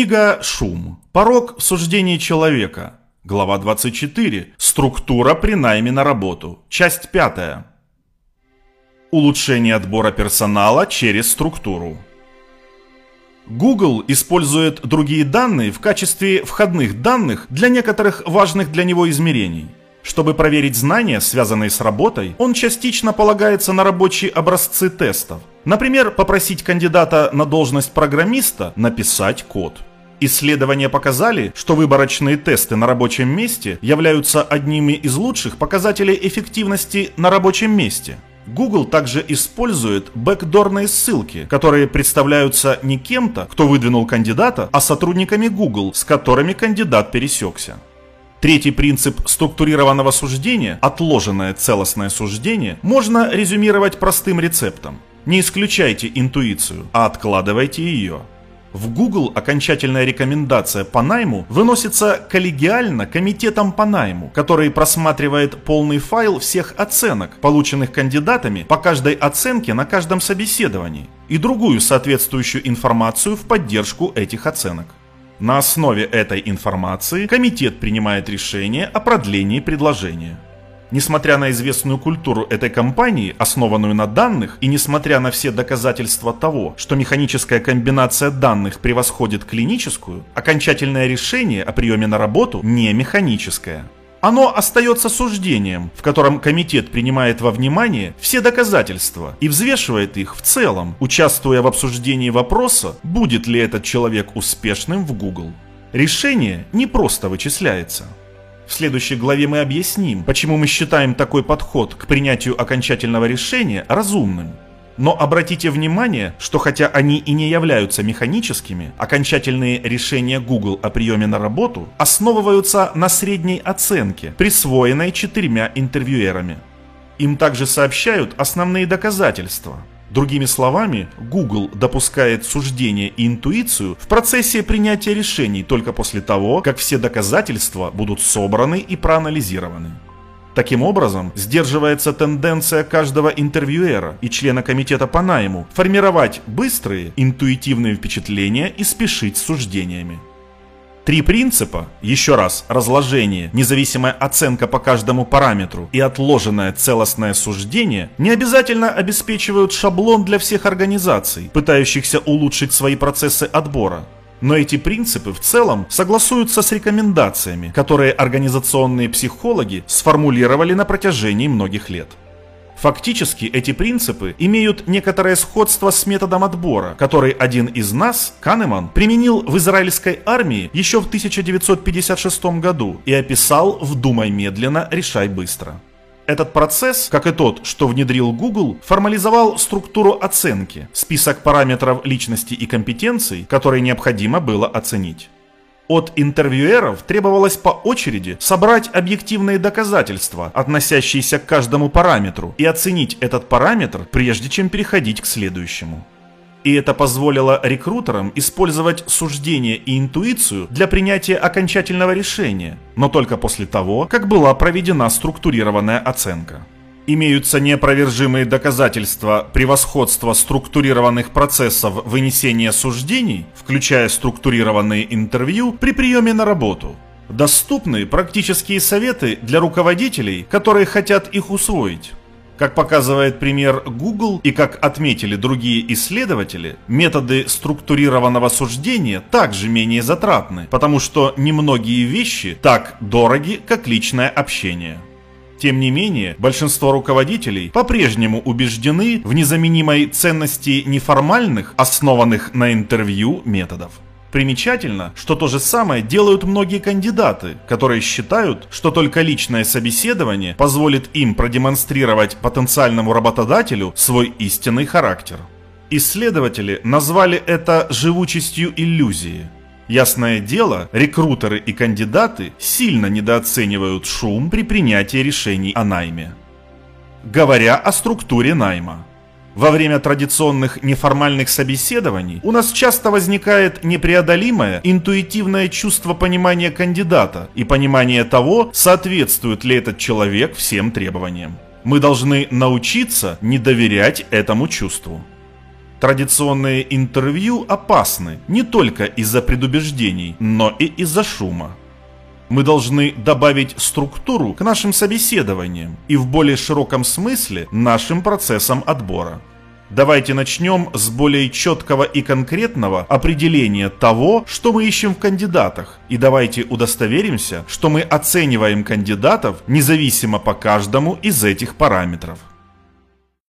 Книга «Шум. Порог в суждении человека». Глава 24. Структура при найме на работу. Часть 5. Улучшение отбора персонала через структуру. Google использует другие данные в качестве входных данных для некоторых важных для него измерений. Чтобы проверить знания, связанные с работой, он частично полагается на рабочие образцы тестов. Например, попросить кандидата на должность программиста написать код. Исследования показали, что выборочные тесты на рабочем месте являются одними из лучших показателей эффективности на рабочем месте. Google также использует бэкдорные ссылки, которые представляются не кем-то, кто выдвинул кандидата, а сотрудниками Google, с которыми кандидат пересекся. Третий принцип структурированного суждения, отложенное целостное суждение, можно резюмировать простым рецептом. Не исключайте интуицию, а откладывайте ее. В Google окончательная рекомендация по найму выносится коллегиально комитетом по найму, который просматривает полный файл всех оценок, полученных кандидатами по каждой оценке на каждом собеседовании, и другую соответствующую информацию в поддержку этих оценок. На основе этой информации комитет принимает решение о продлении предложения. Несмотря на известную культуру этой компании, основанную на данных, и несмотря на все доказательства того, что механическая комбинация данных превосходит клиническую, окончательное решение о приеме на работу не механическое. Оно остается суждением, в котором комитет принимает во внимание все доказательства и взвешивает их в целом, участвуя в обсуждении вопроса, будет ли этот человек успешным в Google. Решение не просто вычисляется. В следующей главе мы объясним, почему мы считаем такой подход к принятию окончательного решения разумным. Но обратите внимание, что хотя они и не являются механическими, окончательные решения Google о приеме на работу основываются на средней оценке, присвоенной четырьмя интервьюерами. Им также сообщают основные доказательства – Другими словами, Google допускает суждение и интуицию в процессе принятия решений только после того, как все доказательства будут собраны и проанализированы. Таким образом, сдерживается тенденция каждого интервьюера и члена комитета по найму формировать быстрые, интуитивные впечатления и спешить с суждениями. Три принципа, еще раз, разложение, независимая оценка по каждому параметру и отложенное целостное суждение не обязательно обеспечивают шаблон для всех организаций, пытающихся улучшить свои процессы отбора. Но эти принципы в целом согласуются с рекомендациями, которые организационные психологи сформулировали на протяжении многих лет. Фактически эти принципы имеют некоторое сходство с методом отбора, который один из нас, Канеман, применил в израильской армии еще в 1956 году и описал в «Думай медленно, решай быстро». Этот процесс, как и тот, что внедрил Google, формализовал структуру оценки, список параметров личности и компетенций, которые необходимо было оценить. От интервьюеров требовалось по очереди собрать объективные доказательства, относящиеся к каждому параметру, и оценить этот параметр, прежде чем переходить к следующему. И это позволило рекрутерам использовать суждение и интуицию для принятия окончательного решения, но только после того, как была проведена структурированная оценка имеются неопровержимые доказательства превосходства структурированных процессов вынесения суждений, включая структурированные интервью при приеме на работу. Доступны практические советы для руководителей, которые хотят их усвоить. Как показывает пример Google и как отметили другие исследователи, методы структурированного суждения также менее затратны, потому что немногие вещи так дороги, как личное общение. Тем не менее, большинство руководителей по-прежнему убеждены в незаменимой ценности неформальных, основанных на интервью методов. Примечательно, что то же самое делают многие кандидаты, которые считают, что только личное собеседование позволит им продемонстрировать потенциальному работодателю свой истинный характер. Исследователи назвали это живучестью иллюзии – Ясное дело, рекрутеры и кандидаты сильно недооценивают шум при принятии решений о найме. Говоря о структуре найма. Во время традиционных неформальных собеседований у нас часто возникает непреодолимое интуитивное чувство понимания кандидата и понимания того, соответствует ли этот человек всем требованиям. Мы должны научиться не доверять этому чувству. Традиционные интервью опасны не только из-за предубеждений, но и из-за шума. Мы должны добавить структуру к нашим собеседованиям и в более широком смысле нашим процессам отбора. Давайте начнем с более четкого и конкретного определения того, что мы ищем в кандидатах. И давайте удостоверимся, что мы оцениваем кандидатов независимо по каждому из этих параметров.